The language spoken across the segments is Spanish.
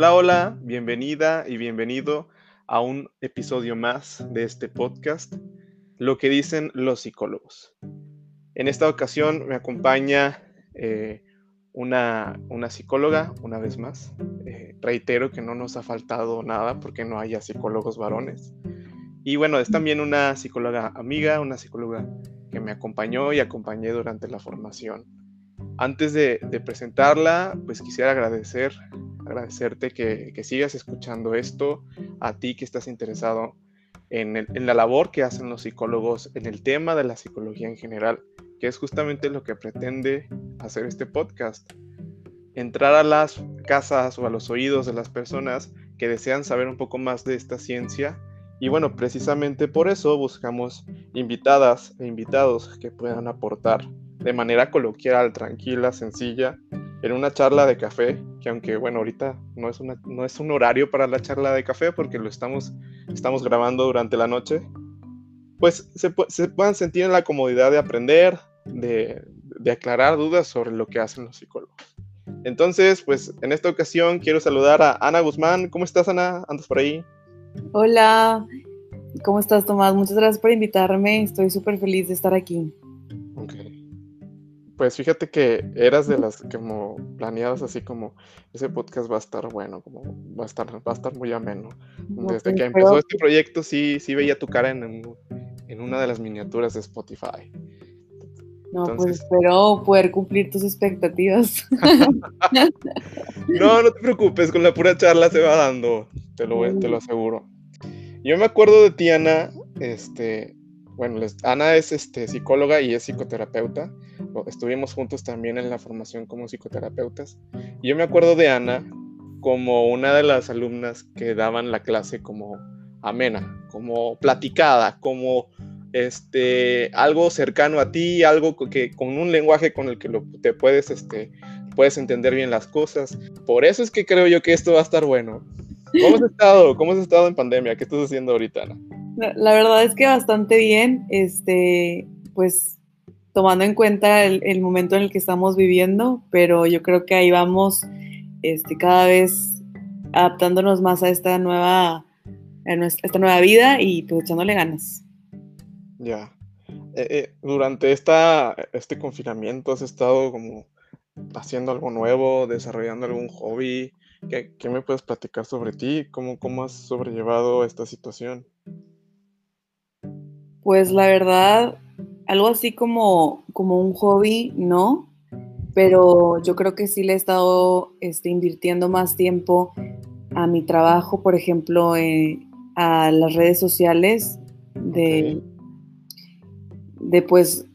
Hola, hola, bienvenida y bienvenido a un episodio más de este podcast, Lo que dicen los psicólogos. En esta ocasión me acompaña eh, una, psicóloga, una vez más. Eh, reitero que no nos ha faltado nada porque no haya psicólogos varones. Y bueno, es también una psicóloga amiga, una psicóloga que me acompañó y acompañé durante la formación. Antes de, presentarla, pues quisiera agradecer, agradecerte que, sigas escuchando esto, a ti que estás interesado en, en, la labor que hacen los psicólogos, en el tema de la psicología en general, que es justamente lo que pretende hacer este podcast. Entrar a las casas o a los oídos de las personas que desean saber un poco más de esta ciencia y bueno, precisamente por eso buscamos invitadas e invitados que puedan aportar de manera coloquial, tranquila, sencilla, en una charla de café, que aunque bueno, ahorita no es, una, no es un horario para la charla de café porque lo estamos, estamos grabando durante la noche, pues se, se puedan sentir en la comodidad de aprender, de, aclarar dudas sobre lo que hacen los psicólogos. Entonces, pues en esta ocasión quiero saludar a Ana Guzmán. ¿Cómo estás, Ana? ¿Andas por ahí? Hola, ¿cómo estás, Tomás? Muchas gracias por invitarme. Estoy súper feliz de estar aquí. Pues fíjate que eras de las como planeadas así como ese podcast va a estar bueno, como va a estar, va a estar muy ameno. Desde que empezó este proyecto sí, sí veía tu cara en, en una de las miniaturas de Spotify. No, pues espero poder cumplir tus expectativas. no, no te preocupes, con la pura charla se va dando, te lo, te lo aseguro. Yo me acuerdo de ti, Ana, este, bueno, Ana es este, psicóloga y es psicoterapeuta. Estuvimos juntos también en la formación como psicoterapeutas. Y yo me acuerdo de Ana como una de las alumnas que daban la clase como amena, como platicada, como este, algo cercano a ti, algo que, con un lenguaje con el que lo, te puedes, este, puedes entender bien las cosas. Por eso es que creo yo que esto va a estar bueno. ¿Cómo has estado? ¿Cómo has estado en pandemia? ¿Qué estás haciendo ahorita, Ana? La verdad es que bastante bien, este, pues tomando en cuenta el, momento en el que estamos viviendo, pero yo creo que ahí vamos este, cada vez adaptándonos más a esta nueva, a esta nueva vida y pues echándole ganas. Ya. Eh, eh, durante esta, este confinamiento has estado como haciendo algo nuevo, desarrollando algún hobby. ¿Qué, me puedes platicar sobre ti? ¿Cómo, ¿Cómo has sobrellevado esta situación? Pues la verdad, algo así como, como un hobby, no, pero yo creo que sí le he estado este, invirtiendo más tiempo a mi trabajo, por ejemplo, eh, a las redes sociales de, de pues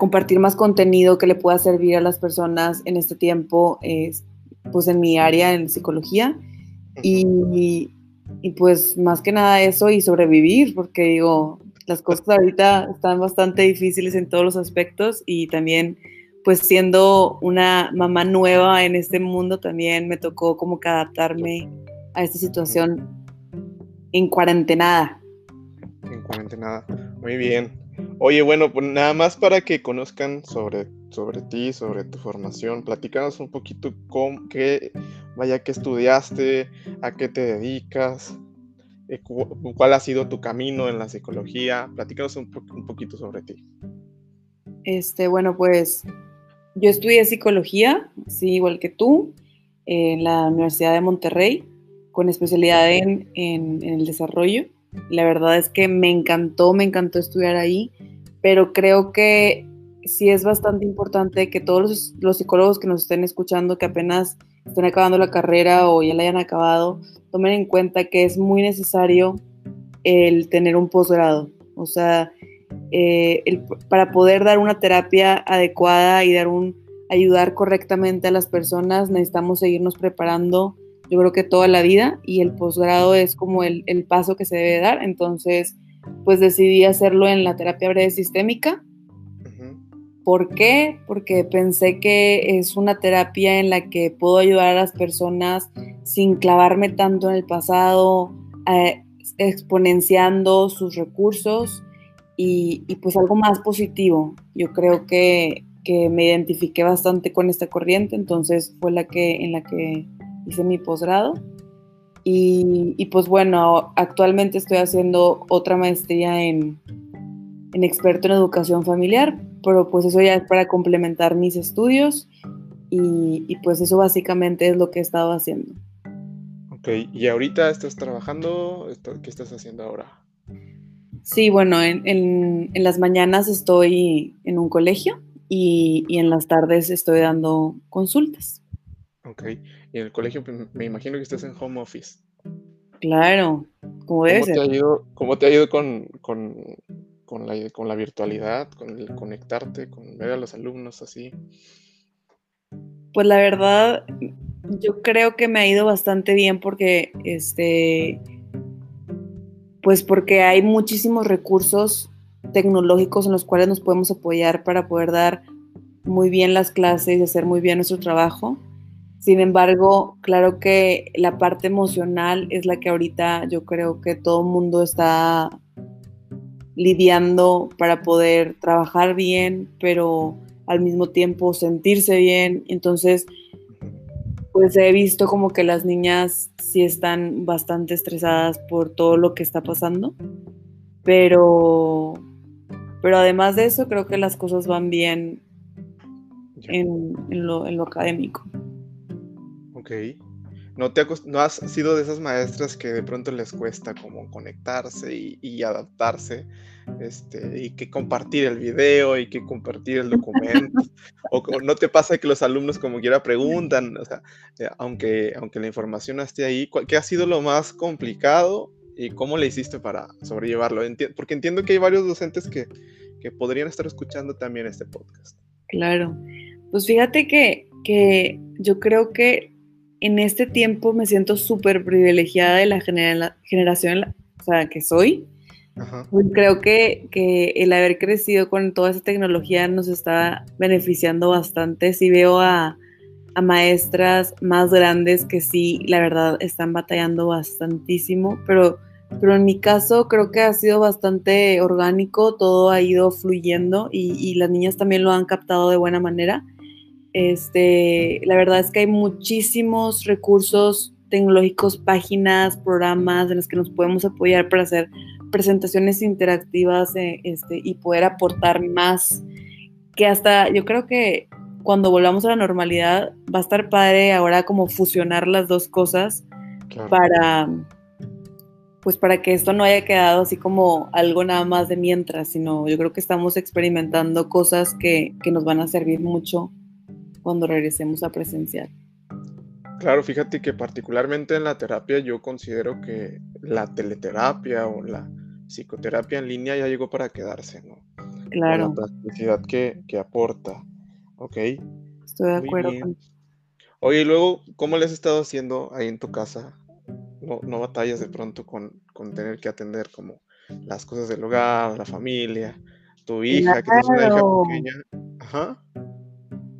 compartir más contenido que le pueda servir a las personas en este tiempo, pues en mi área en psicología. Y, y, pues más que nada eso y sobrevivir, porque digo, las cosas ahorita están bastante difíciles en todos los aspectos y también pues siendo una mamá nueva en este mundo también me tocó como que adaptarme a esta situación en cuarentenada. En cuarentenada, muy bien. Oye, bueno, pues nada más para que conozcan sobre, sobre ti, sobre tu formación, platícanos un poquito con qué, vaya, qué estudiaste, a qué te dedicas, eh, cuál ha sido tu camino en la psicología, platícanos un, un poquito sobre ti. Este, bueno, pues yo estudié psicología, sí, igual que tú, en la Universidad de Monterrey, con especialidad en, en el desarrollo. La verdad es que me encantó, me encantó estudiar ahí, pero creo que sí es bastante importante que todos los, psicólogos que nos estén escuchando, que apenas estén acabando la carrera o ya la hayan acabado, tomen en cuenta que es muy necesario el tener un posgrado. O sea, eh, para poder dar una terapia adecuada y dar un, ayudar correctamente a las personas, necesitamos seguirnos preparando yo creo que toda la vida y el posgrado es como el, paso que se debe dar. Entonces, pues decidí hacerlo en la terapia breve sistémica. ¿Por qué? Porque pensé que es una terapia en la que puedo ayudar a las personas sin clavarme tanto en el pasado, eh, exponenciando sus recursos y, pues algo más positivo. Yo creo que, que, me identifiqué bastante con esta corriente, entonces fue la que, en la que hice mi posgrado. Y, pues bueno, actualmente estoy haciendo otra maestría en experto en educación familiar, pero pues eso ya es para complementar mis estudios y, y, pues eso básicamente es lo que he estado haciendo. Ok, ¿y ahorita estás trabajando? ¿Qué estás haciendo ahora? Sí, bueno, en, en, en las mañanas estoy en un colegio y, y, en las tardes estoy dando consultas. Ok, y en el colegio me imagino que estás en home office. Claro, como debe ¿Cómo ser. Te ha ido, ¿Cómo te ha ido con, con, con, la, con la virtualidad, con el conectarte, con ver a los alumnos así? Pues la verdad, yo creo que me ha ido bastante bien porque, este, pues porque hay muchísimos recursos tecnológicos en los cuales nos podemos apoyar para poder dar muy bien las clases y hacer muy bien nuestro trabajo. Sin embargo, claro que la parte emocional es la que ahorita yo creo que todo el mundo está lidiando para poder trabajar bien, pero al mismo tiempo sentirse bien. Entonces, pues he visto como que las niñas sí están bastante estresadas por todo lo que está pasando, pero, pero además de eso creo que las cosas van bien en, en, lo, en lo académico. Ok. ¿No, te ¿No has sido de esas maestras que de pronto les cuesta como conectarse y, y adaptarse? Este, y que compartir el video y que compartir el documento. o, o, no te pasa que los alumnos como quiera preguntan, o sea, eh, aunque, aunque la información esté ahí, ¿qué ha sido lo más complicado y cómo le hiciste para sobrellevarlo? Enti porque entiendo que hay varios docentes que, que podrían estar escuchando también este podcast. Claro. Pues fíjate que, que yo creo que en este tiempo me siento súper privilegiada de la genera generación o sea, que soy. Ajá. Creo que, que, el haber crecido con toda esa tecnología nos está beneficiando bastante. Si veo a, a, maestras más grandes que sí, la verdad, están batallando bastantísimo, pero, pero en mi caso creo que ha sido bastante orgánico, todo ha ido fluyendo y, y las niñas también lo han captado de buena manera. Este, la verdad es que hay muchísimos recursos tecnológicos, páginas, programas en los que nos podemos apoyar para hacer presentaciones interactivas eh, este, y poder aportar más, que hasta yo creo que cuando volvamos a la normalidad va a estar padre ahora como fusionar las dos cosas claro. para pues para que esto no haya quedado así como algo nada más de mientras, sino yo creo que estamos experimentando cosas que, que nos van a servir mucho cuando regresemos a presencial. Claro, fíjate que particularmente en la terapia yo considero que la teleterapia o la psicoterapia en línea ya llegó para quedarse, ¿no? Claro. Con la practicidad que, que aporta, ¿ok? Estoy de acuerdo con Oye, y luego, ¿cómo le has estado haciendo ahí en tu casa? No, no batallas de pronto con, con, tener que atender como las cosas del hogar, la familia, tu hija, claro. que tienes una hija pequeña. Ajá.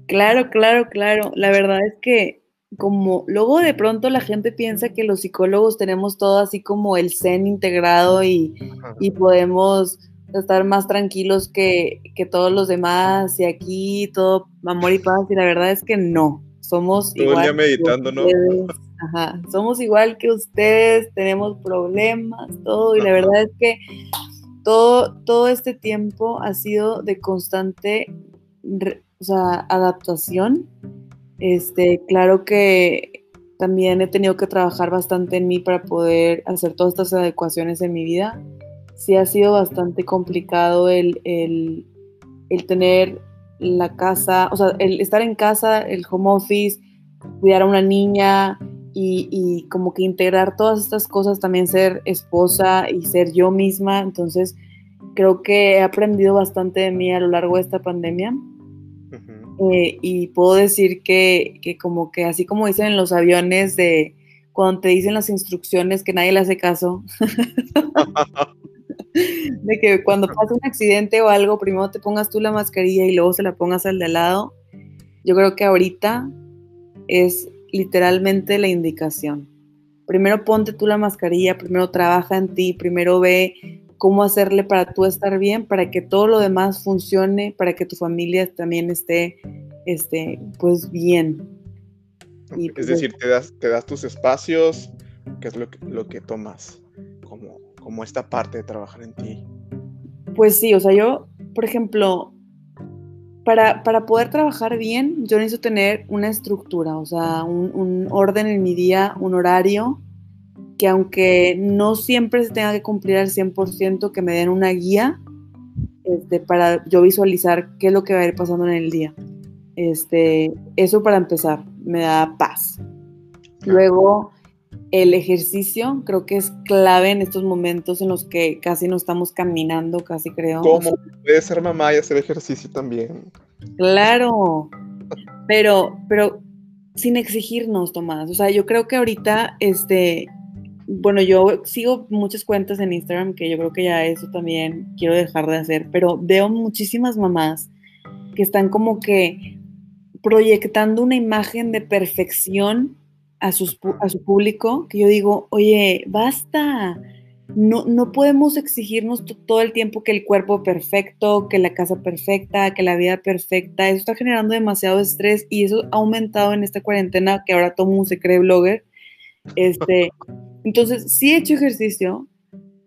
Claro, claro, claro. La verdad es que como luego de pronto la gente piensa que los psicólogos tenemos todo así como el zen integrado y, y podemos estar más tranquilos que, que, todos los demás y aquí todo amor y paz y la verdad es que no, somos todo igual el día meditando, ¿no? Ajá, somos igual que ustedes, tenemos problemas, todo y la verdad es que todo, todo este tiempo ha sido de constante o sea, adaptación. Este, claro que también he tenido que trabajar bastante en mí para poder hacer todas estas adecuaciones en mi vida. Sí ha sido bastante complicado el, el, el tener la casa, o sea, el estar en casa, el home office, cuidar a una niña y, y como que integrar todas estas cosas, también ser esposa y ser yo misma. Entonces, creo que he aprendido bastante de mí a lo largo de esta pandemia. Eh, y puedo decir que, que, como que así como dicen en los aviones de cuando te dicen las instrucciones que nadie le hace caso, de que cuando pasa un accidente o algo, primero te pongas tú la mascarilla y luego se la pongas al de al lado, yo creo que ahorita es literalmente la indicación. Primero ponte tú la mascarilla, primero trabaja en ti, primero ve cómo hacerle para tú estar bien, para que todo lo demás funcione, para que tu familia también esté, este, pues bien. Y, es pues, decir, te das, te das tus espacios, que es lo que, lo que tomas como, como esta parte de trabajar en ti. Pues sí, o sea, yo, por ejemplo, para, para poder trabajar bien, yo necesito tener una estructura, o sea, un, un orden en mi día, un horario, que aunque no siempre se tenga que cumplir al 100%, que me den una guía este, para yo visualizar qué es lo que va a ir pasando en el día. Este, eso para empezar, me da paz. Luego, el ejercicio creo que es clave en estos momentos en los que casi no estamos caminando, casi creo. ¿Cómo puede ser mamá y hacer ejercicio también? Claro, pero, pero sin exigirnos, Tomás. O sea, yo creo que ahorita, este, bueno, yo sigo muchas cuentas en Instagram que yo creo que ya eso también quiero dejar de hacer, pero veo muchísimas mamás que están como que proyectando una imagen de perfección a, sus, su público, que yo digo, oye, basta, no, no podemos exigirnos todo el tiempo que el cuerpo perfecto, que la casa perfecta, que la vida perfecta, eso está generando demasiado estrés y eso ha aumentado en esta cuarentena que ahora todo mundo se cree blogger. Este, entonces, sí he hecho ejercicio,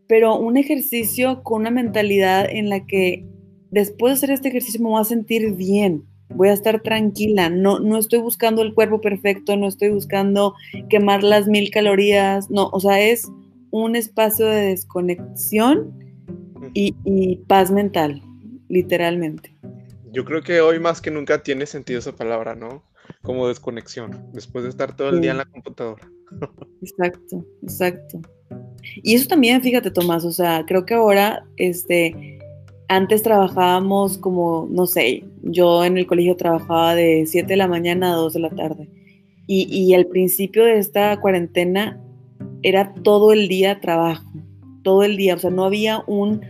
pero un ejercicio con una mentalidad en la que después de hacer este ejercicio me voy a sentir bien, voy a estar tranquila, no, no estoy buscando el cuerpo perfecto, no estoy buscando quemar las mil calorías, no, o sea, es un espacio de desconexión y, y paz mental, literalmente. Yo creo que hoy más que nunca tiene sentido esa palabra, ¿no? Como desconexión, después de estar todo el día en la computadora. Exacto, exacto. Y eso también, fíjate, Tomás, o sea, creo que ahora, este, antes trabajábamos como, no sé, yo en el colegio trabajaba de 7 de la mañana a 2 de la tarde. Y, y al principio de esta cuarentena era todo el día trabajo, todo el día, o sea, no había un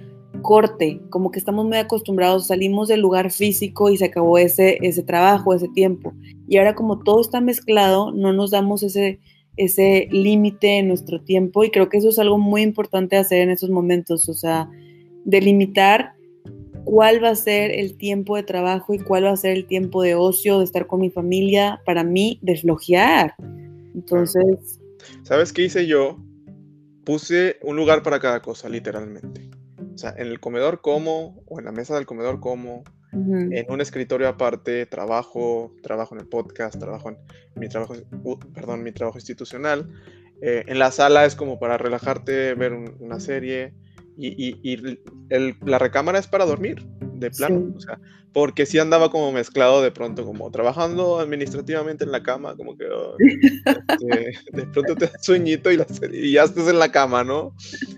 corte, como que estamos muy acostumbrados, salimos del lugar físico y se acabó ese, ese trabajo, ese tiempo. Y ahora como todo está mezclado, no nos damos ese, ese límite en nuestro tiempo y creo que eso es algo muy importante hacer en esos momentos, o sea, delimitar cuál va a ser el tiempo de trabajo y cuál va a ser el tiempo de ocio, de estar con mi familia, para mí, desflojear. Entonces... ¿Sabes qué hice yo? Puse un lugar para cada cosa, literalmente. O sea, en el comedor como, o en la mesa del comedor como, en un escritorio aparte, trabajo, trabajo en el podcast, trabajo en mi trabajo, uh, perdón, mi trabajo institucional. Eh, en la sala es como para relajarte, ver una serie y, la recámara es para dormir, de plano. O sea, porque sí andaba como mezclado de pronto, como trabajando administrativamente en la cama, como que este, de pronto te das sueñito y, y, ya estás en la cama, ¿no?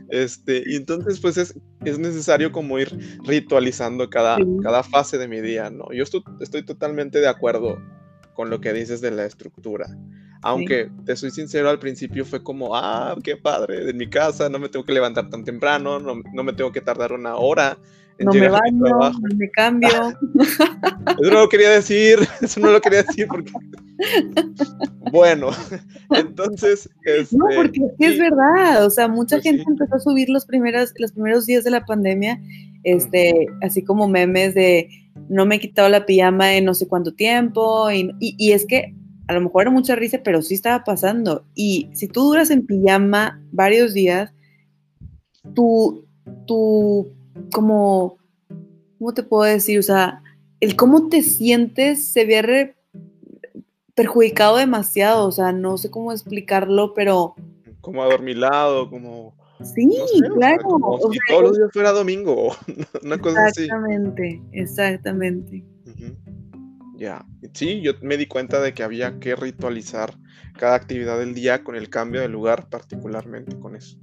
Este, y entonces pues es, es necesario como ir ritualizando cada, cada fase de mi día, ¿no? Yo estoy, estoy totalmente de acuerdo con lo que dices de la estructura. Aunque te soy sincero, al principio fue como, ah, qué padre, en mi casa, no me tengo que levantar tan temprano, no, no me tengo que tardar una hora no me baño, no me cambio. Eso no lo quería decir, eso no lo quería decir porque... Bueno, entonces... Este, no, porque es, verdad, o sea, mucha pues gente empezó a subir los, primeros, los primeros días de la pandemia, este, así como memes de no me he quitado la pijama en no sé cuánto tiempo, y, y es que a lo mejor era mucha risa, pero sí estaba pasando. Y si tú duras en pijama varios días, tu, tu como, ¿cómo te puedo decir? O sea, el cómo te sientes se ve perjudicado demasiado, o sea, no sé cómo explicarlo, pero... Como adormilado, como... Sí, claro. como si todos los días fuera domingo, una cosa así. Exactamente, exactamente. Ya, sí, yo me di cuenta de que había que ritualizar cada actividad del día con el cambio de lugar, particularmente con eso.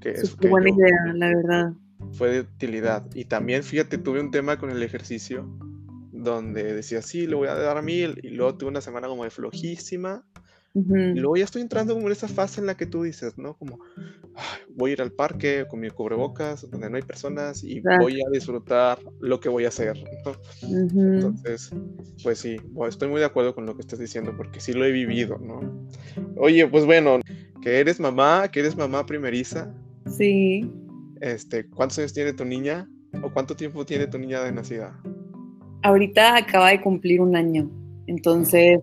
Que es buena idea, la verdad fue de utilidad. Y también, fíjate, tuve un tema con el ejercicio donde decía, sí, le voy a dar mil, y luego tuve una semana como de flojísima. Y luego ya estoy entrando como en esa fase en la que tú dices, ¿no? Como voy a ir al parque con mi cubrebocas, donde no hay personas, y voy a disfrutar lo que voy a hacer. Entonces, pues sí, estoy muy de acuerdo con lo que estás diciendo, porque sí lo he vivido, ¿no? Oye, pues bueno, que eres mamá, que eres mamá primeriza. Sí. Este, ¿Cuántos años tiene tu niña? ¿O cuánto tiempo tiene tu niña de nacida? Ahorita acaba de cumplir un año. Entonces,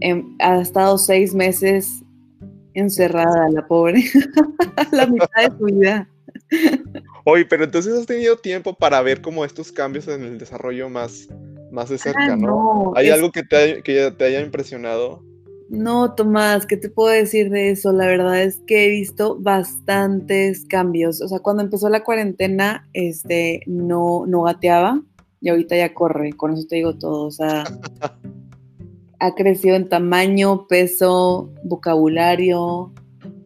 em, ha estado seis meses encerrada, la pobre, la mitad de su vida. Oye, pero entonces has tenido tiempo para ver como estos cambios en el desarrollo más, más de ah, cerca, ¿no? ¿Hay algo que te, que te haya impresionado? No, Tomás, ¿qué te puedo decir de eso? La verdad es que he visto bastantes cambios. O sea, cuando empezó la cuarentena, este, no, no gateaba y ahorita ya corre, con eso te digo todo. O sea, ha crecido en tamaño, peso, vocabulario.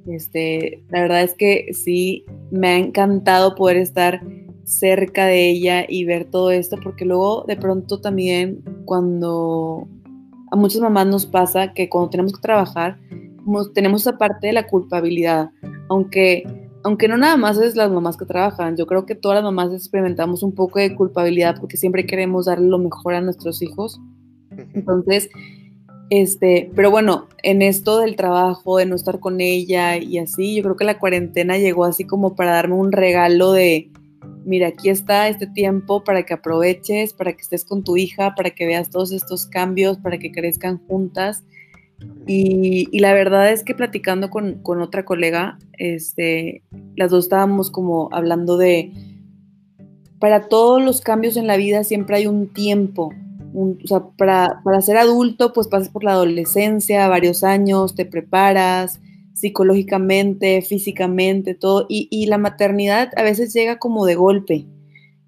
Este, la verdad es que sí, me ha encantado poder estar cerca de ella y ver todo esto, porque luego de pronto también cuando a muchas mamás nos pasa que cuando tenemos que trabajar, tenemos esa parte de la culpabilidad, aunque, aunque no nada más es las mamás que trabajan, yo creo que todas las mamás experimentamos un poco de culpabilidad porque siempre queremos darle lo mejor a nuestros hijos. Entonces, este, pero bueno, en esto del trabajo, de no estar con ella y así, yo creo que la cuarentena llegó así como para darme un regalo de, mira, aquí está este tiempo para que aproveches, para que estés con tu hija, para que veas todos estos cambios, para que crezcan juntas. Y, la verdad es que platicando con, otra colega, este, las dos estábamos como hablando de, para todos los cambios en la vida siempre hay un tiempo. o sea, para, para ser adulto, pues pasas por la adolescencia, varios años, te preparas, psicológicamente, físicamente, todo. Y, la maternidad a veces llega como de golpe.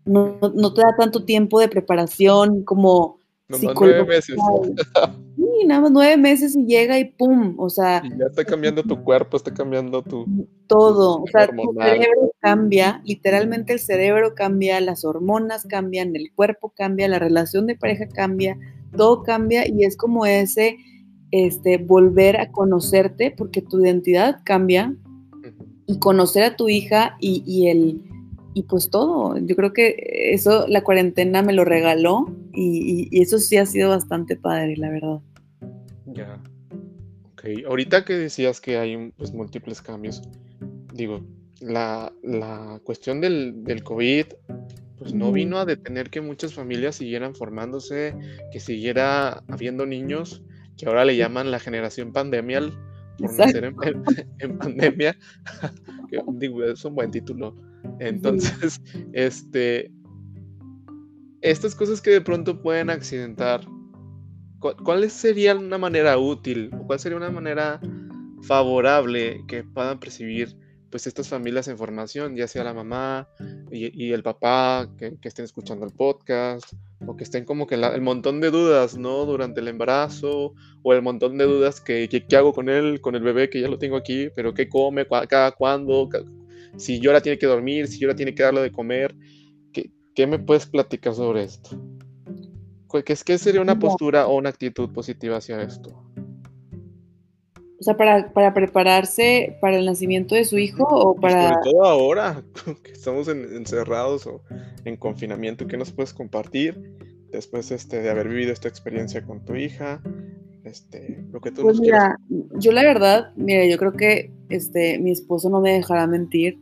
No, te da tanto tiempo de preparación como... nueve meses. Sí, nada más nueve meses y llega y pum, o sea... Y ya está cambiando tu cuerpo, está cambiando tu... Todo, o sea, tu cerebro cambia, literalmente el cerebro cambia, las hormonas cambian, el cuerpo cambia, la relación de pareja cambia, todo cambia y es como ese este, volver a conocerte porque tu identidad cambia y conocer a tu hija y, el y pues todo. Yo creo que eso la cuarentena me lo regaló y, eso sí ha sido bastante padre, la verdad. Ya. Ok. Ahorita que decías que hay pues, múltiples cambios, digo, la, cuestión del, del COVID pues no vino a detener que muchas familias siguieran formándose, que siguiera habiendo niños que ahora le llaman la generación pandemial, por nacer en, pandemia, digo, es un buen título. Entonces, este, estas cosas que de pronto pueden accidentar, ¿cuál sería una manera útil o cuál sería una manera favorable que puedan percibir pues estas familias en formación, ya sea la mamá y, el papá que, estén escuchando el podcast, o que estén como que el montón de dudas, ¿no? Durante el embarazo, o el montón de dudas que, ¿qué hago con él, con el bebé que ya lo tengo aquí, pero qué come, cada cuándo, si yo la tiene que dormir, si yo la tiene que darle de comer. ¿Qué, qué me puedes platicar sobre esto? ¿Qué, ¿Qué sería una postura o una actitud positiva hacia esto? O sea, para, para, prepararse para el nacimiento de su hijo o para... Sobre todo ahora, que estamos encerrados o en confinamiento, ¿qué nos puedes compartir después este, de haber vivido esta experiencia con tu hija? Este, lo que tú pues mira, yo la verdad, mira, yo creo que este, mi esposo no me dejará mentir.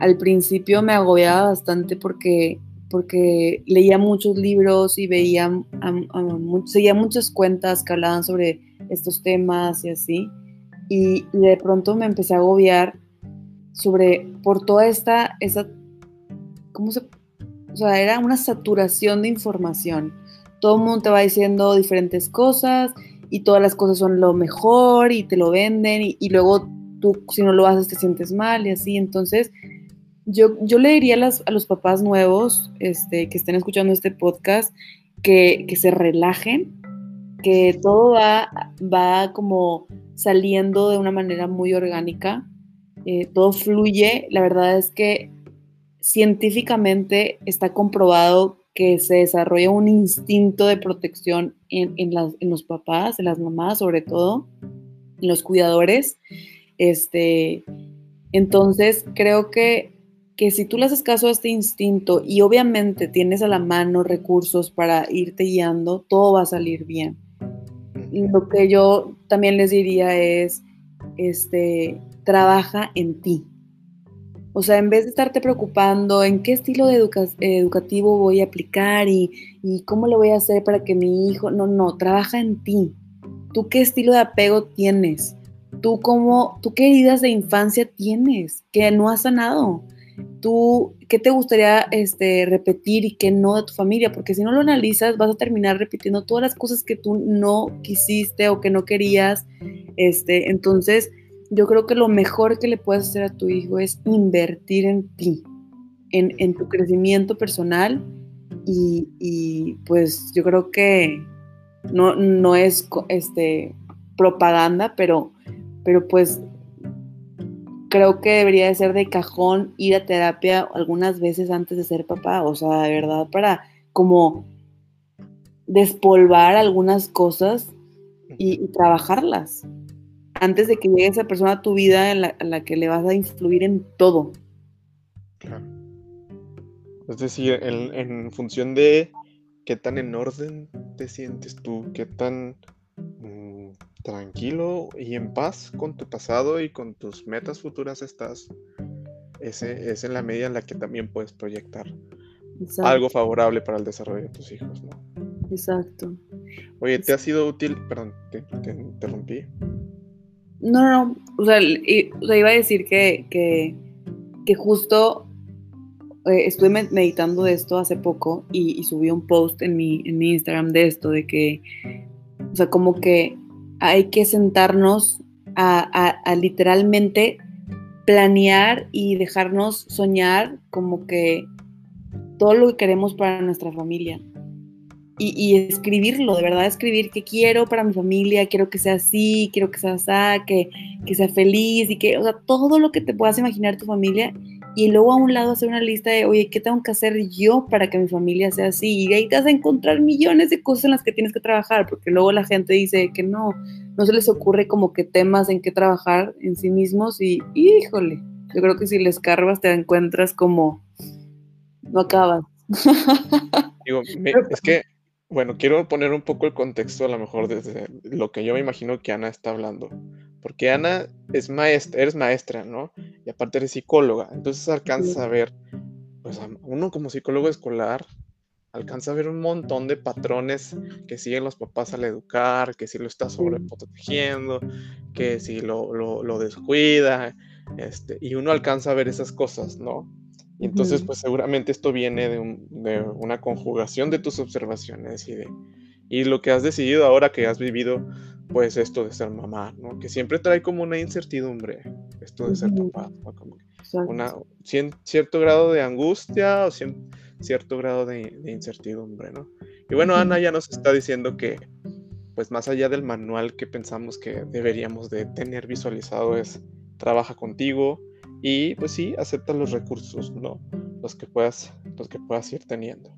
Al principio me agobiaba bastante porque, porque leía muchos libros y veía, seguía muchas cuentas que hablaban sobre estos temas y así y, de pronto me empecé a agobiar sobre, por toda esta, esa, ¿cómo se? O sea, era una saturación de información. Todo el mundo te va diciendo diferentes cosas y todas las cosas son lo mejor y te lo venden y, luego tú si no lo haces te sientes mal y así. Entonces, yo, yo le diría a, a los papás nuevos este, que estén escuchando este podcast que, que se relajen, que todo va, va como saliendo de una manera muy orgánica, eh, todo fluye. La verdad es que científicamente está comprobado que se desarrolla un instinto de protección en, los papás, en las mamás sobre todo, en los cuidadores. Este, entonces, creo que, que si tú le haces caso a este instinto y obviamente tienes a la mano recursos para irte guiando, todo va a salir bien lo que yo también les diría es, este, trabaja en ti. O sea, en vez de estarte preocupando en qué estilo de educativo voy a aplicar y, cómo lo voy a hacer para que mi hijo, no, no, trabaja en ti. tú qué estilo de apego tienes, tú cómo, tú qué heridas de infancia tienes que no has sanado, tú qué te gustaría este, repetir y qué no de tu familia, porque si no lo analizas vas a terminar repitiendo todas las cosas que tú no quisiste o que no querías, este, entonces yo creo que lo mejor que le puedes hacer a tu hijo es invertir en ti, en, tu crecimiento personal y, pues yo creo que no, no es este, propaganda, pero, pero pues creo que debería de ser de cajón ir a terapia algunas veces antes de ser papá, o sea, de verdad, para como despolvar algunas cosas y trabajarlas antes de que llegue esa persona a tu vida en la, que le vas a influir en todo. Claro. Es decir, en, función de qué tan en orden te sientes tú, qué tan tranquilo y en paz con tu pasado y con tus metas futuras estás, ese es en la medida en la que también puedes proyectar algo favorable para el desarrollo de tus hijos, ¿no? Exacto. Oye, ¿te ha sido útil? Perdón, te interrumpí. No, no, o sea, iba a decir que, que, justo eh, estuve meditando de esto hace poco y, subí un post en mi, en mi Instagram de esto, de que, o sea, como que hay que sentarnos a, literalmente planear y dejarnos soñar como que todo lo que queremos para nuestra familia. Y, escribirlo, de verdad escribir que quiero para mi familia, quiero que sea así, quiero que sea así, que, que sea feliz y que, o sea, todo lo que te puedas imaginar tu familia y luego a un lado hacer una lista de, oye, ¿qué tengo que hacer yo para que mi familia sea así? Y ahí te vas a encontrar millones de cosas en las que tienes que trabajar, porque luego la gente dice que no, no se les ocurre como que temas en qué trabajar en sí mismos y, híjole, yo creo que si les cargas te encuentras como, no acabas. Digo, es que bueno, quiero poner un poco el contexto a lo mejor desde lo que yo me imagino que Ana está hablando. Porque Ana es maestra, eres maestra, ¿no? Y aparte eres psicóloga. Entonces alcanza a ver, pues uno como psicólogo escolar, alcanza a ver un montón de patrones que siguen los papás al educar, que si lo está sobreprotegiendo, que si lo, lo, lo descuida, este, y uno alcanza a ver esas cosas, ¿no? Y entonces, pues seguramente esto viene de, una conjugación de tus observaciones y de y lo que has decidido ahora que has vivido, pues esto de ser mamá, ¿no? Que siempre trae como una incertidumbre, esto de ser papá, como una, cierto grado de angustia o cierto grado de, incertidumbre, ¿no? Y bueno, Ana ya nos está diciendo que, pues más allá del manual que pensamos que deberíamos de tener visualizado es trabaja contigo, y pues sí, acepta los recursos, ¿no? Los que puedas, los que puedas ir teniendo.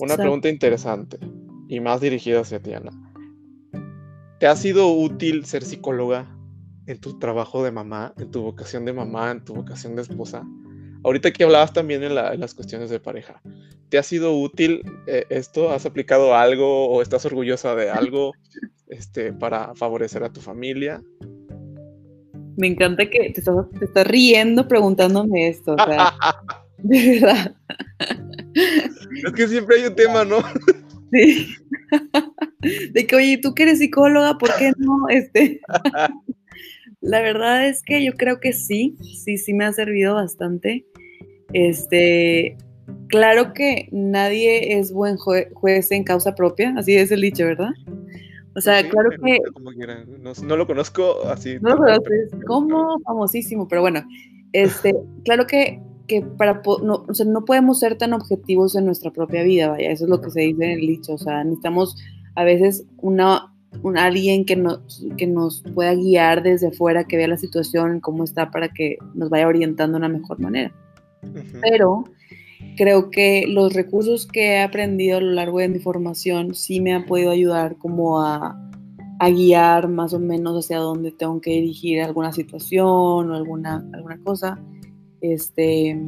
Una pregunta interesante y más dirigida hacia ti, Ana. ¿Te ha sido útil ser psicóloga en tu trabajo de mamá, en tu vocación de mamá, en tu vocación de esposa? Ahorita que hablabas también en, las cuestiones de pareja, ¿te ha sido útil eh, esto? ¿Has aplicado algo o estás orgullosa de algo este, para favorecer a tu familia? Me encanta que te estás, riendo preguntándome esto, o sea, de verdad. Es que siempre hay un tema, ¿no? Sí. De que, oye, tú que eres psicóloga, ¿por qué no? Este. La verdad es que yo creo que sí, sí, sí me ha servido bastante. Este, claro que nadie es buen juez en causa propia, así es el dicho, ¿verdad? O sea, claro que... No, lo conozco así. No lo conoces, como famosísimo, pero bueno, este, claro que, que para, no, o sea, no podemos ser tan objetivos en nuestra propia vida, vaya, eso es lo que se dice en el dicho, o sea, necesitamos a veces una, un, alguien que nos, que nos pueda guiar desde fuera, que vea la situación, cómo está, para que nos vaya orientando de una mejor manera. Pero creo que los recursos que he aprendido a lo largo de mi formación sí me han podido ayudar como a, guiar más o menos hacia dónde tengo que dirigir alguna situación o alguna, alguna cosa. Este,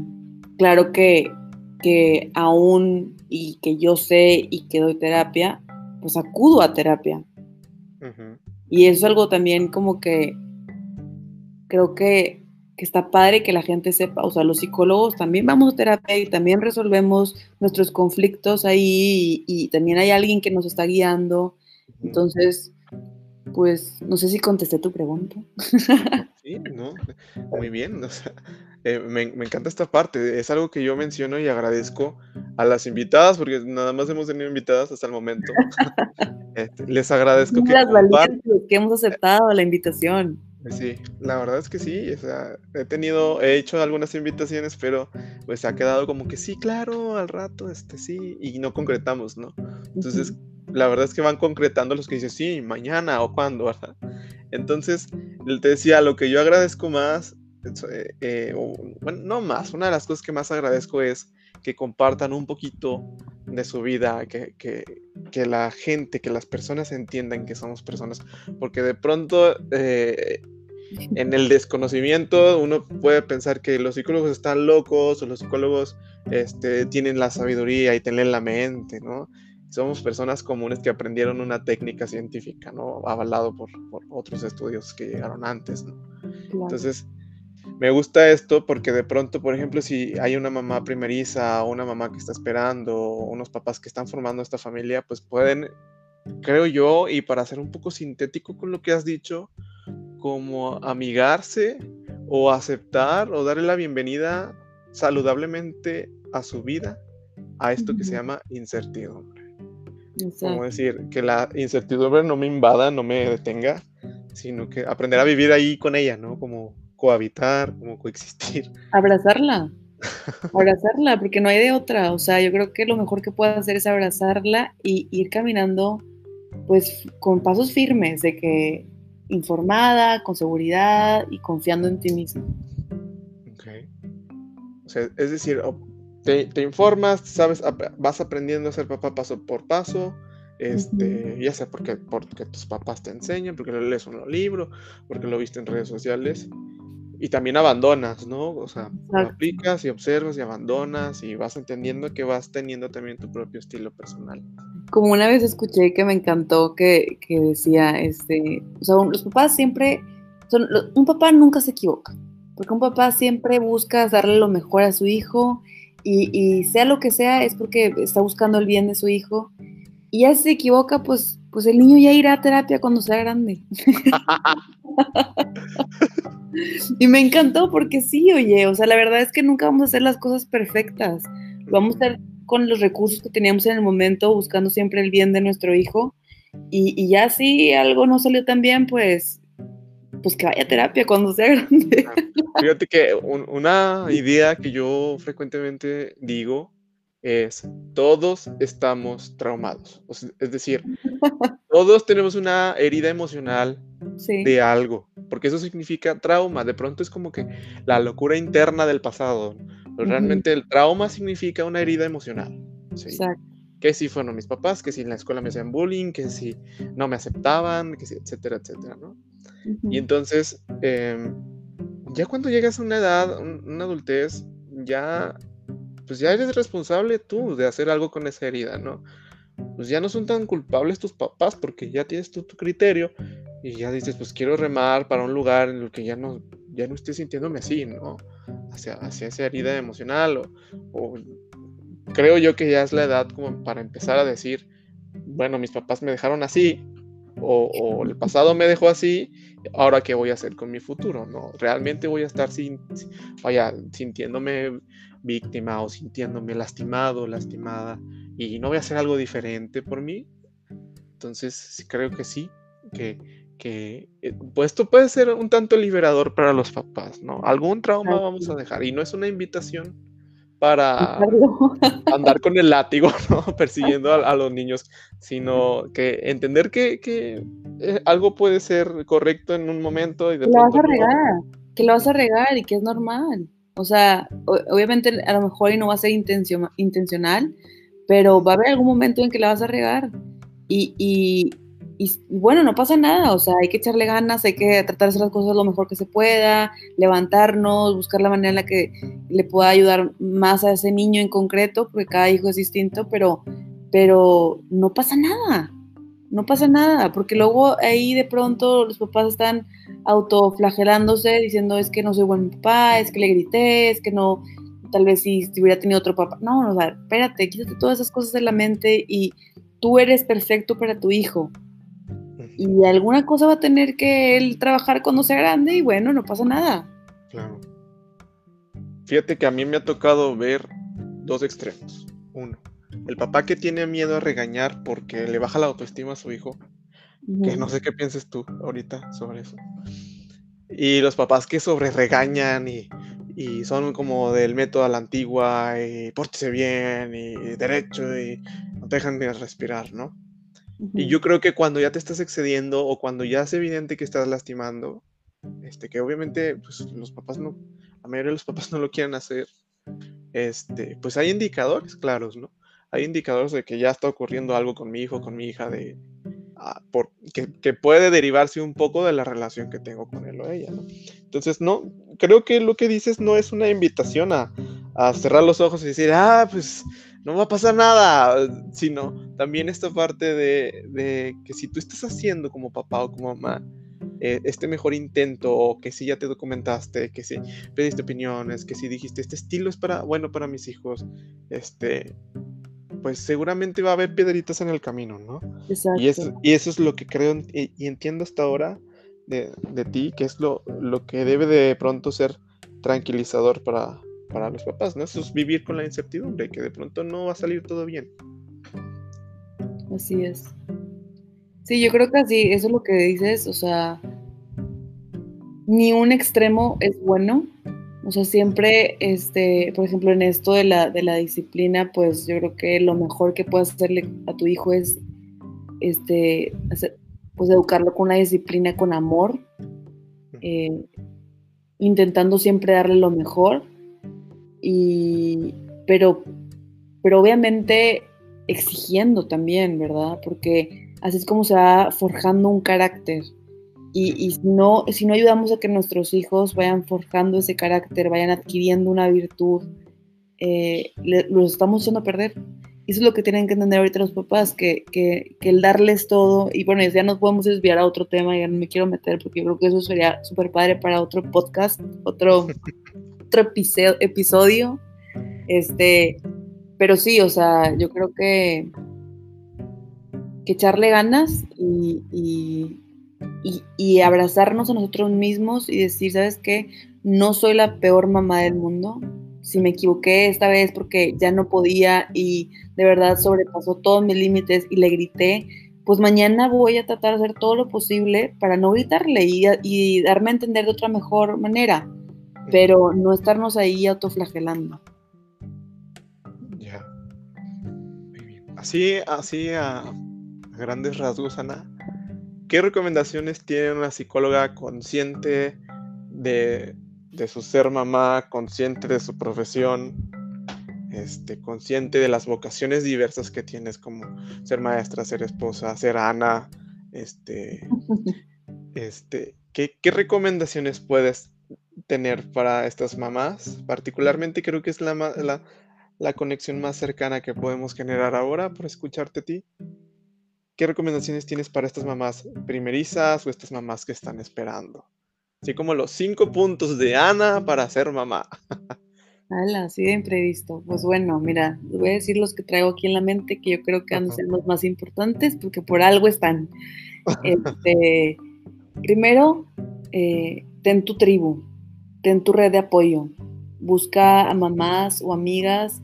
claro que, que aún y que yo sé y que doy terapia, pues acudo a terapia. Y eso es algo también como que creo que que está padre que la gente sepa, o sea, los psicólogos también vamos a terapia y también resolvemos nuestros conflictos ahí y, también hay alguien que nos está guiando. Entonces, pues no sé si contesté tu pregunta. Sí, no, muy bien. Eh, me, encanta esta parte. Es algo que yo menciono y agradezco a las invitadas, porque nada más hemos tenido invitadas hasta el momento. Este, les agradezco que, que hemos aceptado la invitación. Sí, la verdad es que sí, o sea, he tenido, he hecho algunas invitaciones, pero pues ha quedado como que sí, claro, al rato, este sí, y no concretamos, ¿no? Entonces, la verdad es que van concretando los que dicen sí, mañana o cuándo, ¿verdad? Entonces, te decía, lo que yo agradezco más, eh, eh, bueno, no más, una de las cosas que más agradezco es que compartan un poquito de su vida, que, que, que, la gente, que las personas entiendan que somos personas, porque de pronto eh, en el desconocimiento uno puede pensar que los psicólogos están locos o los psicólogos este, tienen la sabiduría y tienen la mente, ¿no? Somos personas comunes que aprendieron una técnica científica, ¿no? Avalado por, por otros estudios que llegaron antes, ¿no? Entonces, me gusta esto porque de pronto, por ejemplo, si hay una mamá primeriza o una mamá que está esperando o unos papás que están formando esta familia, pues pueden, creo yo, y para ser un poco sintético con lo que has dicho, como amigarse o aceptar o darle la bienvenida saludablemente a su vida a esto que se llama incertidumbre. Como decir, que la incertidumbre no me invada, no me detenga, sino que aprender a vivir ahí con ella, ¿no? Como cohabitar, como coexistir. Abrazarla. abrazarla, porque no hay de otra. O sea, yo creo que lo mejor que puedo hacer es abrazarla y ir caminando, pues, con pasos firmes, de que informada, con seguridad y confiando en ti mismo. Ok. O sea, es decir, te, informas, sabes, vas aprendiendo a ser papá paso por paso. Este, ya sea porque, porque tus papás te enseñan, porque lo lees en un libro, porque lo viste en redes sociales y también abandonas, ¿no? O sea, aplicas y observas y abandonas y vas entendiendo que vas teniendo también tu propio estilo personal. Como una vez escuché que me encantó que, que decía, este, o sea, los papás siempre, son, un papá nunca se equivoca, porque un papá siempre busca darle lo mejor a su hijo y, y sea lo que sea, es porque está buscando el bien de su hijo. Y ya si se equivoca, pues, pues el niño ya irá a terapia cuando sea grande. Y me encantó porque sí, oye, o sea, la verdad es que nunca vamos a hacer las cosas perfectas. Vamos a hacer con los recursos que teníamos en el momento, buscando siempre el bien de nuestro hijo. Y, ya si algo no salió tan bien, pues, pues que vaya a terapia cuando sea grande. Fíjate que una idea que yo frecuentemente digo es, todos estamos traumados. es decir, todos tenemos una herida emocional de algo, porque eso significa trauma. De pronto es como que la locura interna del pasado. Pero realmente el trauma significa una herida emocional. Que si fueron mis papás, que si en la escuela me hacían bullying, que si no me aceptaban, que si, etcétera, etcétera, ¿no? Y entonces, em, ya cuando llegas a una edad, una adultez, ya, pues ya eres responsable tú de hacer algo con esa herida, ¿no? Pues ya no son tan culpables tus papás porque ya tienes tu criterio y ya dices, pues quiero remar para un lugar en el que ya no, ya no esté sintiéndome así, ¿no? Hacia, hacia esa herida emocional o, creo yo que ya es la edad como para empezar a decir, bueno, mis papás me dejaron así o, el pasado me dejó así, ahora qué voy a hacer con mi futuro, ¿no? Realmente voy a estar sin, vaya, sintiéndome víctima o sintiéndome lastimado, lastimada y no voy a hacer algo diferente por mí. Entonces, creo que sí, que que eh, pues esto puede ser un tanto liberador para los papás, ¿no? Algún trauma vamos a dejar y no es una invitación para andar con el látigo, ¿no? Persiguiendo a, los niños, sino que entender que, eh, algo puede ser correcto en un momento y de que lo vas a regar, que lo vas a regar y que es normal. O sea, obviamente a lo mejor y no va a ser intencional, pero va a haber algún momento en que la vas a regar. y, y, bueno, no pasa nada, o sea, hay que echarle ganas, hay que tratar de hacer las cosas lo mejor que se pueda, levantarnos, buscar la manera en la que le pueda ayudar más a ese niño en concreto, porque cada hijo es distinto, pero, pero no pasa nada, no pasa nada, porque luego ahí de pronto los papás están autoflagelándose, diciendo es que no soy buen papá, es que le grité, es que no, tal vez si, si hubiera tenido otro papá. No, o sea, espérate, quítate todas esas cosas de la mente y tú eres perfecto para tu hijo Y alguna cosa va a tener que él trabajar cuando sea grande y bueno, no pasa nada. Claro. Fíjate que a mí me ha tocado ver dos extremos. Uno, el papá que tiene miedo a regañar porque le baja la autoestima a su hijo, que no sé qué pienses tú ahorita sobre eso. Y los papás que sobre regañan y, y son como del método a la antigua y pórtese bien y derecho y no te dejan de respirar, ¿no? Y yo creo que cuando ya te estás excediendo o cuando ya es evidente que estás lastimando, este, que obviamente pues, los papás no, la mayoría de los papás no lo quieren hacer, este, pues hay indicadores claros, ¿no? Hay indicadores de que ya está ocurriendo algo con mi hijo, con mi hija, de, ah, por, que, puede derivarse un poco de la relación que tengo con él o ella, ¿no? Entonces, no, creo que lo que dices no es una invitación a, a cerrar los ojos y decir, ah, pues no va a pasar nada, sino también esta parte de, de que si tú estás haciendo como papá o como mamá, eh, este mejor intento, que si ya te documentaste, que si pediste opiniones, que si dijiste este estilo es para, bueno para mis hijos, este, pues seguramente va a haber piedritas en el camino, ¿no? Exacto. Y, eso, y eso es lo que creo y, entiendo hasta ahora de, de, ti, que es lo, lo que debe de pronto ser tranquilizador para, para los papás, ¿no? Eso es vivir con la incertidumbre, que de pronto no va a salir todo bien. Así es. Sí, yo creo que así, eso es lo que dices, o sea, ni un extremo es bueno. O sea, siempre, este, por ejemplo, en esto de la, de la disciplina, pues yo creo que lo mejor que puedes hacerle a tu hijo es, este, pues educarlo con una disciplina, con amor, eh, intentando siempre darle lo mejor, y, pero, pero obviamente exigiendo también, ¿verdad? Porque Así es como se va forjando un carácter. Y, si, no, si no ayudamos a que nuestros hijos vayan forjando ese carácter, vayan adquiriendo una virtud, eh, los estamos echando a perder. Y eso es lo que tienen que entender ahorita los papás, que, que, el darles todo, y bueno, ya nos podemos desviar a otro tema, ya no me quiero meter porque yo creo que eso sería súper padre para otro podcast, otro, otro episodio. Este, pero sí, o sea, yo creo que que echarle ganas y, y, abrazarnos a nosotros mismos y decir, ¿sabes qué? No soy la peor mamá del mundo. Si me equivoqué esta vez porque ya no podía y de verdad sobrepasó todos mis límites y le grité, pues mañana voy a tratar de hacer todo lo posible para no gritarle y, y darme a entender de otra mejor manera, pero no estarnos ahí autoflagelando. Ya. Así, así a, grandes rasgos, Ana, ¿qué recomendaciones tiene una psicóloga consciente de, su ser mamá, consciente de su profesión, este, consciente de las vocaciones diversas que tienes, como ser maestra, ser esposa, ser Ana, este, este, ¿qué, recomendaciones puedes tener para estas mamás? Particularmente creo que es la, la, la conexión más cercana que podemos generar ahora por escucharte a ti. ¿Qué recomendaciones tienes para estas mamás primerizas o estas mamás que están esperando? Así como los cinco puntos de Ana para ser mamá. Hala, así de imprevisto. Pues bueno, mira, voy a decir los que traigo aquí en la mente que yo creo que han de ser los más importantes porque por algo están. Este, primero, eh, ten tu tribu, ten tu red de apoyo. Busca a mamás o amigas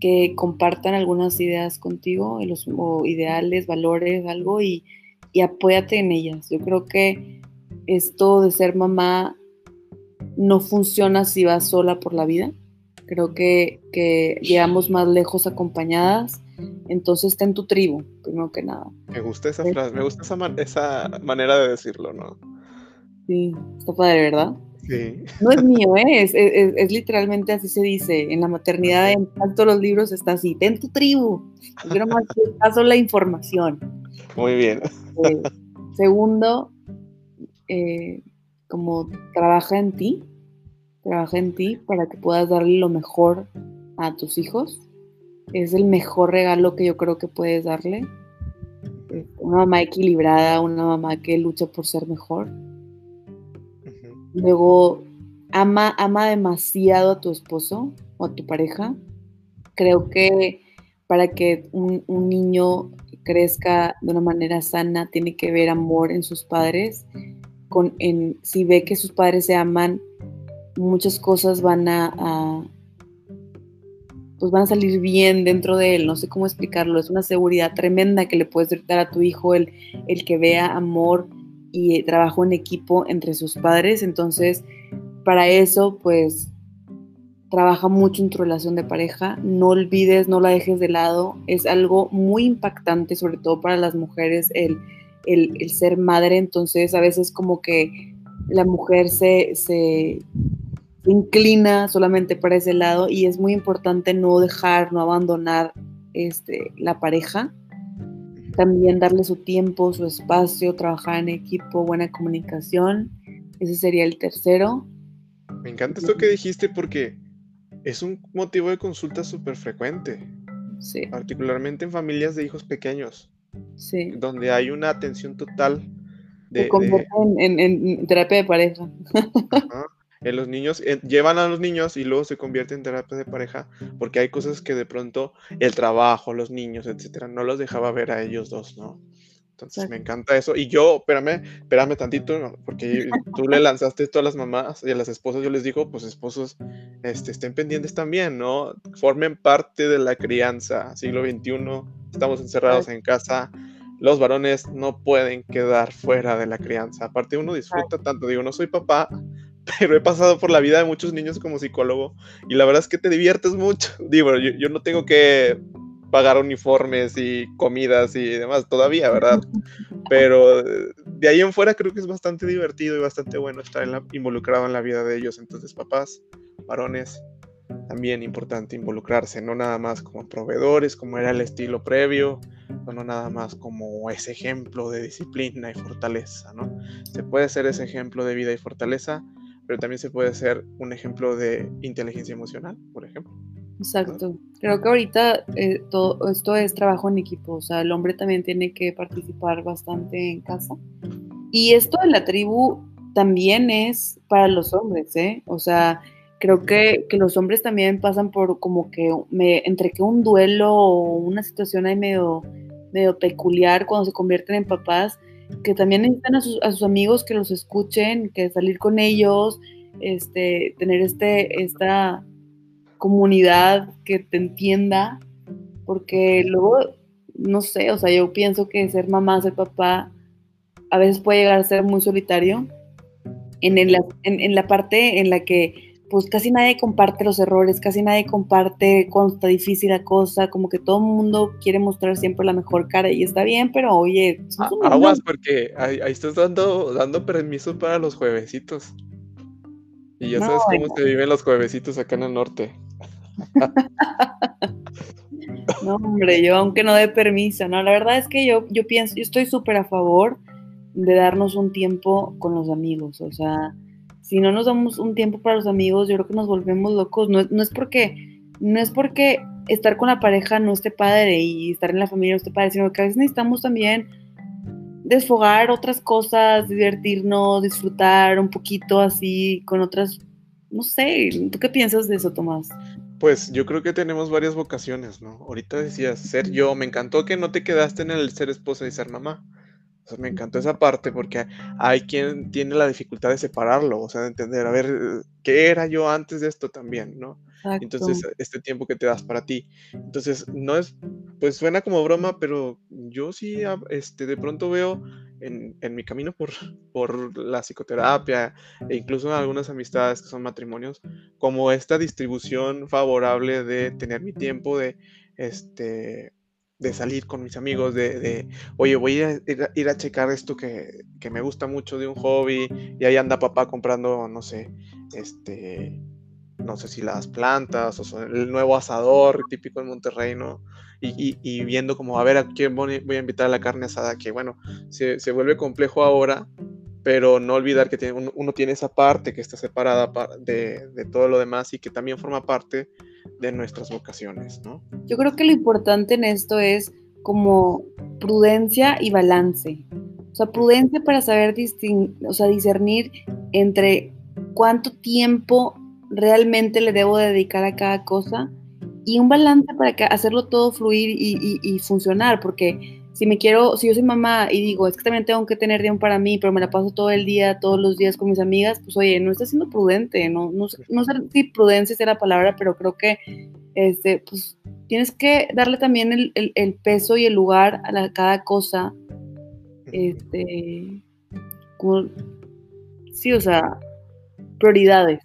que compartan algunas ideas contigo, los, o ideales, valores, algo, y, y apóyate en ellas. Yo creo que esto de ser mamá no funciona si vas sola por la vida. Creo que, que llegamos más lejos acompañadas. Entonces ten tu tribu, primero que nada. Me gusta esa frase, me gusta esa, esa manera de decirlo, ¿no? Sí, está padre, ¿verdad? No es mío, ¿eh? es, literalmente así se dice. En la maternidad, en todos los libros está así: ten tu tribu. Yo nomás paso la información. Muy bien. Eh, segundo, eh, como trabaja en ti, trabaja en ti para que puedas darle lo mejor a tus hijos. Es el mejor regalo que yo creo que puedes darle. Una mamá equilibrada, una mamá que lucha por ser mejor Luego, ama, ama demasiado a tu esposo o a tu pareja. Creo que para que un, niño crezca de una manera sana, tiene que ver amor en sus padres. Con, en, si ve que sus padres se aman, muchas cosas van a, pues van a salir bien dentro de él, no sé cómo explicarlo, es una seguridad tremenda que le puedes dar a tu hijo el, el que vea amor y trabajo en equipo entre sus padres, entonces para eso pues trabaja mucho en tu relación de pareja, no olvides, no la dejes de lado, es algo muy impactante, sobre todo para las mujeres, el, el, ser madre, entonces a veces como que la mujer se, se, inclina solamente para ese lado y es muy importante no dejar, no abandonar este, la pareja, también darle su tiempo, su espacio, trabajar en equipo, buena comunicación, ese sería el tercero. Me encanta esto que dijiste porque es un motivo de consulta súper frecuente. Sí. Particularmente en familias de hijos pequeños. Sí. Donde hay una atención total de. En, terapia de pareja. En los niños, llevan a los niños y luego se convierte en terapia de pareja porque hay cosas que de pronto el trabajo, los niños, etcétera, no los dejaba ver a ellos dos, ¿no? Entonces me encanta eso. Y yo, espérame, espérame tantito, porque tú le lanzaste esto a las mamás y a las esposas. Yo les digo, pues esposos, este, estén pendientes también, ¿no? Formen parte de la crianza. Siglo XXI, estamos encerrados en casa. Los varones no pueden quedar fuera de la crianza. Aparte, uno disfruta tanto. Digo, no soy papá, pero he pasado por la vida de muchos niños como psicólogo y la verdad es que te diviertes mucho. Digo, yo no tengo que pagar uniformes y comidas y demás todavía, ¿verdad? Pero de ahí en fuera creo que es bastante divertido y bastante bueno estar involucrado en la vida de ellos. Entonces, papás, varones, también importante involucrarse, no nada más como proveedores, como era el estilo previo, no nada más como ese ejemplo de disciplina y fortaleza, ¿no? Se puede ser ese ejemplo de vida y fortaleza, pero también se puede ser un ejemplo de inteligencia emocional, por ejemplo. Exacto. Creo que ahorita eh, todo esto es trabajo en equipo, o sea, el hombre también tiene que participar bastante en casa. Y esto de la tribu también es para los hombres, ¿eh? O sea, creo que, que los hombres también pasan por como que me, entre que un duelo o una situación ahí medio, medio peculiar cuando se convierten en papás, que también necesitan a sus, amigos que los escuchen, que salir con ellos, este, tener este, esta comunidad que te entienda, porque luego, no sé, o sea, yo pienso que ser mamá, ser papá, a veces puede llegar a ser muy solitario, en, en, la parte en la que pues casi nadie comparte los errores, casi nadie comparte cuando está difícil la cosa, como que todo el mundo quiere mostrar siempre la mejor cara y está bien, pero oye, aguas porque ahí, estás dando, dando permiso para los juevesitos. Y ya sabes cómo se viven los juevesitos acá en el norte. no, hombre, yo aunque no dé permiso, ¿no? La verdad es que yo, yo pienso, yo estoy súper a favor de darnos un tiempo con los amigos, o sea, si no nos damos un tiempo para los amigos, yo creo que nos volvemos locos, no, no es porque, no es porque estar con la pareja no esté padre y estar en la familia no esté padre, sino que a veces necesitamos también desfogar otras cosas, divertirnos, disfrutar un poquito así con otras, no sé, ¿tú qué piensas de eso, Tomás? Pues yo creo que tenemos varias vocaciones, ¿no? Ahorita decías ser yo, me encantó que no te quedaste en el ser esposa y ser mamá. Me encantó esa parte porque hay quien tiene la dificultad de separarlo, o sea, de entender, a ver, ¿qué era yo antes de esto también, no? Entonces, este tiempo que te das para ti. Entonces, no es, pues suena como broma, pero yo sí, este, de pronto veo en, en mi camino por, por la psicoterapia e incluso en algunas amistades que son matrimonios, como esta distribución favorable de tener mi tiempo, de, este, de salir con mis amigos, de, de oye, voy a ir, a checar esto que, que, me gusta mucho de un hobby, y ahí anda papá comprando, no sé, este, no sé si las plantas o el nuevo asador típico en Monterrey, ¿no? Y, y, viendo como, a ver, a quién voy a invitar a la carne asada, que bueno, se, se vuelve complejo ahora, pero no olvidar que tiene, uno, tiene esa parte que está separada de, de, todo lo demás y que también forma parte de nuestras vocaciones. Yo creo que lo importante en esto es como prudencia y balance. O sea, prudencia para saber o sea, discernir entre cuánto tiempo realmente le debo dedicar a cada cosa y un balance para hacerlo todo fluir y funcionar, porque si me quiero, si yo soy mamá y digo, es que también tengo que tener tiempo para mí, pero me la paso todo el día, todos los días con mis amigas, pues oye, no estás siendo prudente, no, no, no sé si prudencia es la palabra, pero creo que este, pues tienes que darle también el, el, peso y el lugar a cada cosa. Este, como, sí, o sea, prioridades.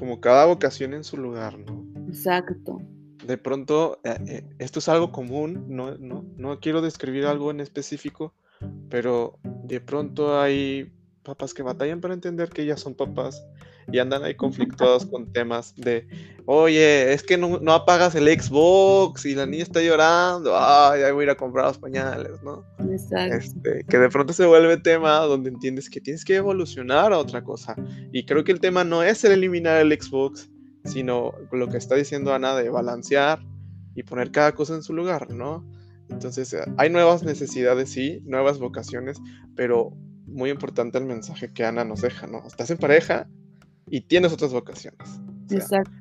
Como cada vocación en su lugar, ¿no? Exacto de pronto, eh, eh, esto es algo común, no, no, no quiero describir algo en específico, pero de pronto hay papás que batallan para entender que ya son papás y andan ahí conflictuados con temas de, oye, es que no, apagas el Xbox y la niña está llorando, ay, ya voy a ir a comprar los pañales, ¿no? Exacto. Este, que de pronto se vuelve tema donde entiendes que tienes que evolucionar a otra cosa. Y creo que el tema no es el eliminar el Xbox, sino lo que está diciendo Ana de balancear y poner cada cosa en su lugar, ¿no? Entonces, eh, hay nuevas necesidades, sí, nuevas vocaciones, pero muy importante el mensaje que Ana nos deja, ¿no? Estás en pareja y tienes otras vocaciones. Exacto.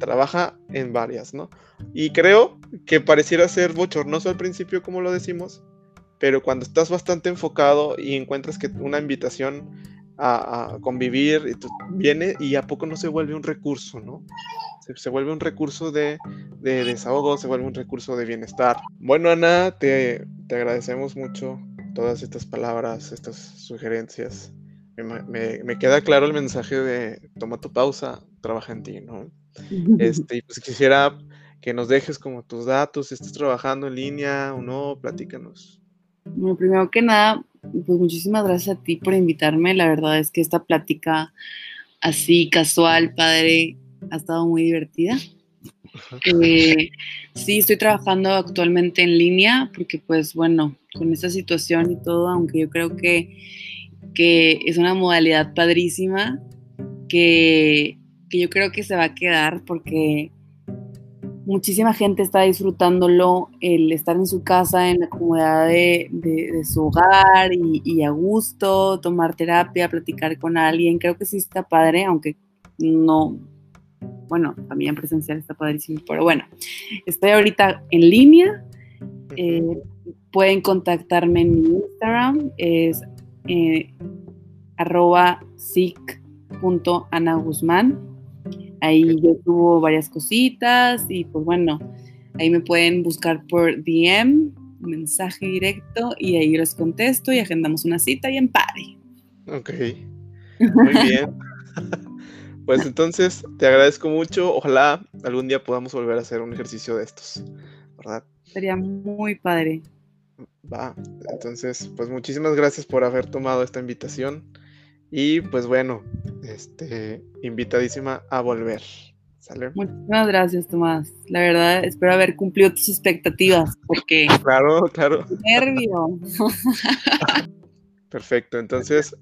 trabaja en varias, ¿no? Y creo que pareciera ser bochornoso al principio, como lo decimos, pero cuando estás bastante enfocado y encuentras que una invitación a, convivir, y viene y a poco no se vuelve un recurso, ¿no? Se, vuelve un recurso de, desahogo, se vuelve un recurso de bienestar. Bueno, Ana, te, agradecemos mucho todas estas palabras, estas sugerencias. Me, queda claro el mensaje de toma tu pausa, trabaja en ti, ¿no? Este, y pues quisiera que nos dejes como tus datos, si estás trabajando en línea o no, platícanos. Bueno, primero que nada, pues muchísimas gracias a ti por invitarme. La verdad es que esta plática así casual, padre, ha estado muy divertida. Eh, sí, estoy trabajando actualmente en línea porque pues bueno, con esta situación y todo, aunque yo creo que, que es una modalidad padrísima que, que yo creo que se va a quedar porque muchísima gente está disfrutándolo, el estar en su casa, en la comodidad de, su hogar y, a gusto, tomar terapia, platicar con alguien. Creo que sí está padre, aunque no, bueno, también presencial está padrísimo, pero bueno, estoy ahorita en línea. Eh, pueden contactarme en mi Instagram, es eh, arroba Ahí yo tuvo varias cositas y pues bueno, ahí me pueden buscar por DM, mensaje directo y ahí les contesto y agendamos una cita y en party. Ok, muy bien. pues entonces te agradezco mucho. Ojalá algún día podamos volver a hacer un ejercicio de estos, ¿verdad? Sería muy padre. Va, entonces pues muchísimas gracias por haber tomado esta invitación. Y pues bueno, este, invitadísima a volver. ¿Sale? Muchísimas gracias, Tomás. La verdad, espero haber cumplido tus expectativas, porque... Claro, claro. Nervio. Perfecto, entonces,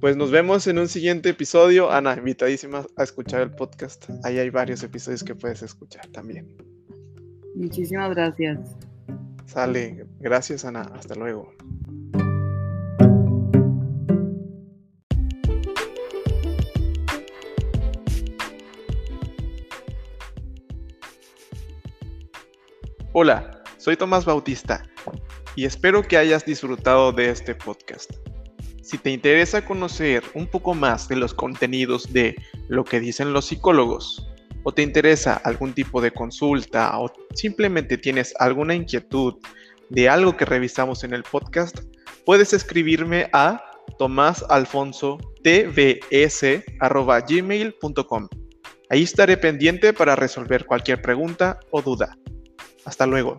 pues nos vemos en un siguiente episodio. Ana, invitadísima a escuchar el podcast. Ahí hay varios episodios que puedes escuchar también. Muchísimas gracias. Sale, gracias Ana, hasta luego. Hola, soy Tomás Bautista y espero que hayas disfrutado de este podcast. Si te interesa conocer un poco más de los contenidos de lo que dicen los psicólogos, o te interesa algún tipo de consulta, o simplemente tienes alguna inquietud de algo que revisamos en el podcast, puedes escribirme a tomasalfonso.tvs.gmail.com. Ahí estaré pendiente para resolver cualquier pregunta o duda. Hasta luego.